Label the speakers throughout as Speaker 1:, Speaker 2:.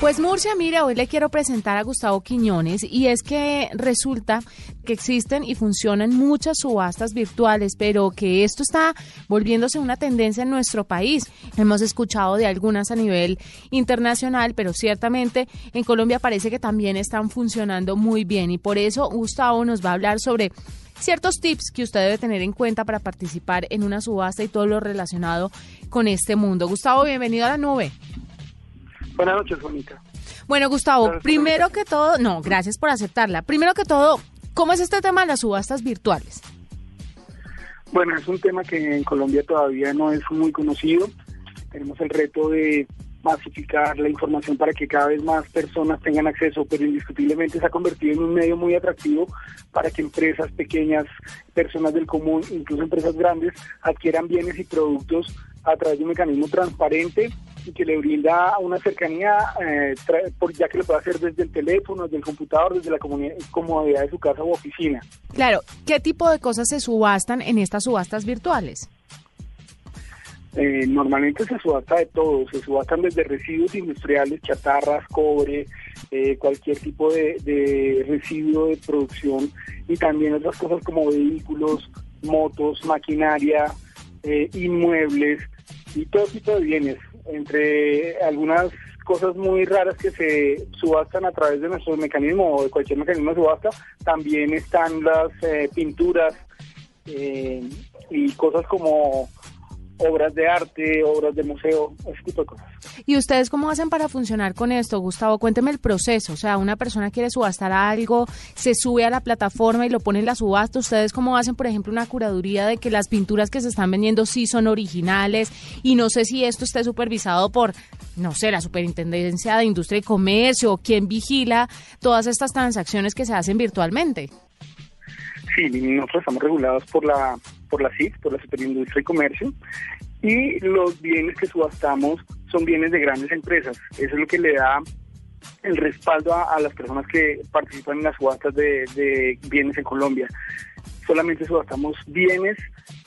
Speaker 1: Pues Murcia, mira, hoy le quiero presentar a Gustavo Quiñones y es que resulta que existen y funcionan muchas subastas virtuales, pero que esto está volviéndose una tendencia en nuestro país. Hemos escuchado de algunas a nivel internacional, pero ciertamente en Colombia parece que también están funcionando muy bien y por eso Gustavo nos va a hablar sobre ciertos tips que usted debe tener en cuenta para participar en una subasta y todo lo relacionado con este mundo. Gustavo, bienvenido a la nube.
Speaker 2: Buenas noches, Juanita.
Speaker 1: Bueno, Gustavo, primero que todo, no, gracias por aceptarla. Primero que todo, ¿cómo es este tema de las subastas virtuales?
Speaker 2: Bueno, es un tema que en Colombia todavía no es muy conocido. Tenemos el reto de masificar la información para que cada vez más personas tengan acceso, pero indiscutiblemente se ha convertido en un medio muy atractivo para que empresas pequeñas, personas del común, incluso empresas grandes, adquieran bienes y productos a través de un mecanismo transparente y que le brinda una cercanía, eh, por, ya que lo puede hacer desde el teléfono, desde el computador, desde la comodidad de su casa u oficina.
Speaker 1: Claro, ¿qué tipo de cosas se subastan en estas subastas virtuales?
Speaker 2: Eh, normalmente se subasta de todo, se subastan desde residuos industriales, chatarras, cobre, eh, cualquier tipo de, de, residuo de producción y también otras cosas como vehículos, motos, maquinaria, eh, inmuebles y todo tipo de bienes, entre algunas cosas muy raras que se subastan a través de nuestro mecanismo o de cualquier mecanismo de subasta, también están las pinturas y cosas como obras de arte, obras de museo, ese tipo de cosas.
Speaker 1: ¿Y ustedes cómo hacen para funcionar con esto, Gustavo? Cuénteme el proceso. O sea, una persona quiere subastar algo, se sube a la plataforma y lo pone en la subasta. ¿Ustedes cómo hacen, por ejemplo, una curaduría de que las pinturas que se están vendiendo sí son originales? Y no sé si esto esté supervisado por, no sé, la Superintendencia de Industria y Comercio o quién vigila todas estas transacciones que se hacen virtualmente.
Speaker 2: Sí, nosotros estamos regulados por la por la CIF, por la Superindustria y Comercio, y los bienes que subastamos son bienes de grandes empresas. Eso es lo que le da el respaldo a, las personas que participan en las subastas de, bienes en Colombia. Solamente subastamos bienes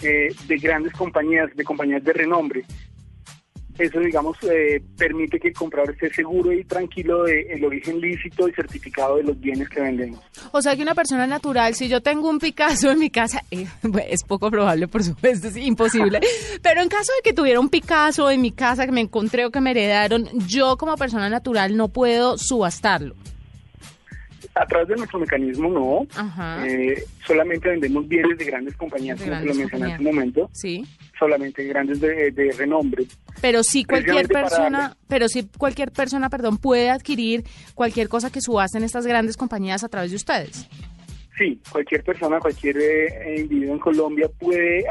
Speaker 2: eh, de grandes compañías, de compañías de renombre eso, digamos, eh, permite que el comprador esté seguro y tranquilo del origen lícito y certificado de los bienes que vendemos.
Speaker 1: O sea que una persona natural, si yo tengo un Picasso en mi casa, eh, es poco probable, por supuesto, es imposible, pero en caso de que tuviera un Picasso en mi casa que me encontré o que me heredaron, yo como persona natural no puedo subastarlo.
Speaker 2: A través de nuestro mecanismo no, eh, solamente vendemos bienes de grandes compañías, como lo mencioné en su momento.
Speaker 1: Sí
Speaker 2: solamente grandes de, renombre.
Speaker 1: Pero si cualquier persona, pero si cualquier persona, perdón, puede adquirir cualquier cosa que subasten estas grandes compañías a través de ustedes.
Speaker 2: Sí, cualquier persona, cualquier eh, individuo en Colombia puede eh,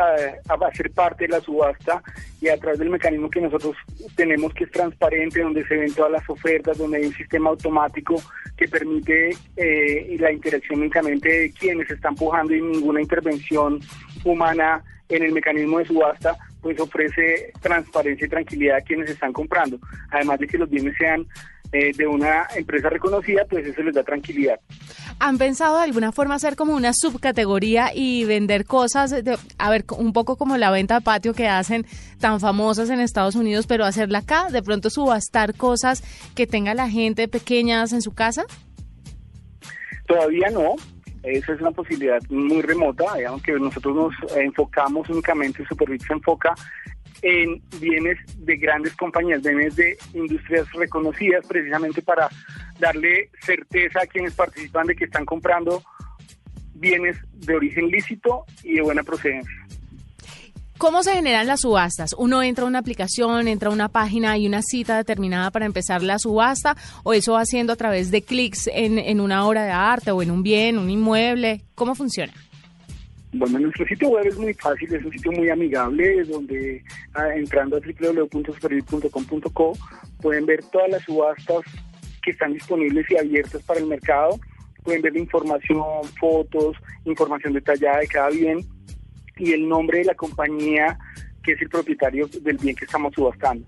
Speaker 2: hacer parte de la subasta y a través del mecanismo que nosotros tenemos que es transparente, donde se ven todas las ofertas, donde hay un sistema automático que permite eh, la interacción únicamente de quienes están empujando y ninguna intervención humana en el mecanismo de subasta, pues ofrece transparencia y tranquilidad a quienes están comprando. Además de que los bienes sean eh, de una empresa reconocida, pues eso les da tranquilidad.
Speaker 1: ¿Han pensado de alguna forma hacer como una subcategoría y vender cosas, a ver, un poco como la venta de patio que hacen tan famosas en Estados Unidos, pero hacerla acá, de pronto subastar cosas que tenga la gente pequeñas en su casa?
Speaker 2: Todavía no, esa es una posibilidad muy remota, aunque nosotros nos enfocamos únicamente, Superbit se enfoca en bienes de grandes compañías, bienes de industrias reconocidas, precisamente para darle certeza a quienes participan de que están comprando bienes de origen lícito y de buena procedencia.
Speaker 1: ¿Cómo se generan las subastas? ¿Uno entra a una aplicación, entra a una página y una cita determinada para empezar la subasta? ¿O eso va haciendo a través de clics en, en una obra de arte o en un bien, un inmueble? ¿Cómo funciona?
Speaker 2: Bueno, nuestro sitio web es muy fácil, es un sitio muy amigable, donde ah, entrando a www.superbit.com.co pueden ver todas las subastas que están disponibles y abiertas para el mercado, pueden ver información, fotos, información detallada de cada bien y el nombre de la compañía que es el propietario del bien que estamos subastando.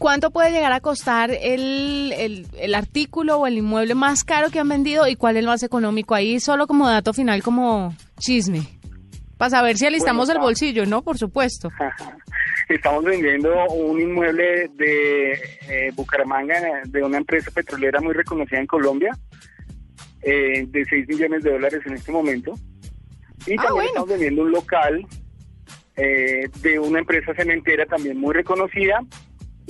Speaker 1: ¿Cuánto puede llegar a costar el, el, el, artículo o el inmueble más caro que han vendido y cuál es el más económico? Ahí solo como dato final, como chisme, para saber si alistamos el bolsillo, ¿no? Por supuesto.
Speaker 2: Estamos vendiendo un inmueble de eh, Bucaramanga, de una empresa petrolera muy reconocida en Colombia, eh, de 6 millones de dólares en este momento. Y
Speaker 1: Ah,
Speaker 2: también
Speaker 1: bueno.
Speaker 2: estamos vendiendo un local eh, de una empresa cementera también muy reconocida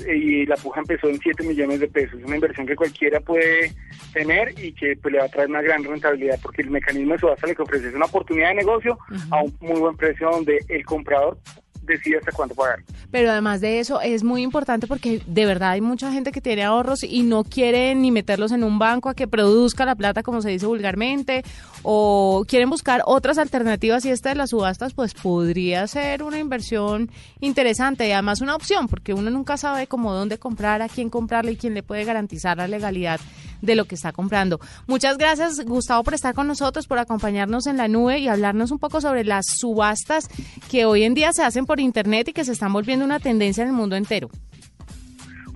Speaker 2: y la puja empezó en 7 millones de pesos. Es una inversión que cualquiera puede tener y que pues, le va a traer una gran rentabilidad porque el mecanismo de subasta que ofrece es una oportunidad de negocio a un muy buen precio donde el comprador decide hasta cuánto pagar.
Speaker 1: Pero además de eso es muy importante porque de verdad hay mucha gente que tiene ahorros y no quiere ni meterlos en un banco a que produzca la plata como se dice vulgarmente o quieren buscar otras alternativas. Y esta de las subastas pues podría ser una inversión interesante y además una opción porque uno nunca sabe cómo dónde comprar, a quién comprarle y quién le puede garantizar la legalidad de lo que está comprando. Muchas gracias Gustavo por estar con nosotros, por acompañarnos en la nube y hablarnos un poco sobre las subastas que hoy en día se hacen por internet y que se están volviendo una tendencia en el mundo entero.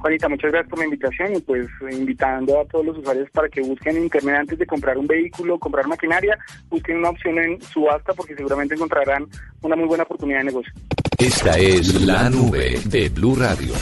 Speaker 2: Juanita, muchas gracias por la invitación y pues invitando a todos los usuarios para que busquen en internet antes de comprar un vehículo, comprar maquinaria, busquen una opción en subasta porque seguramente encontrarán una muy buena oportunidad de negocio.
Speaker 3: Esta es la nube de Blue Radio.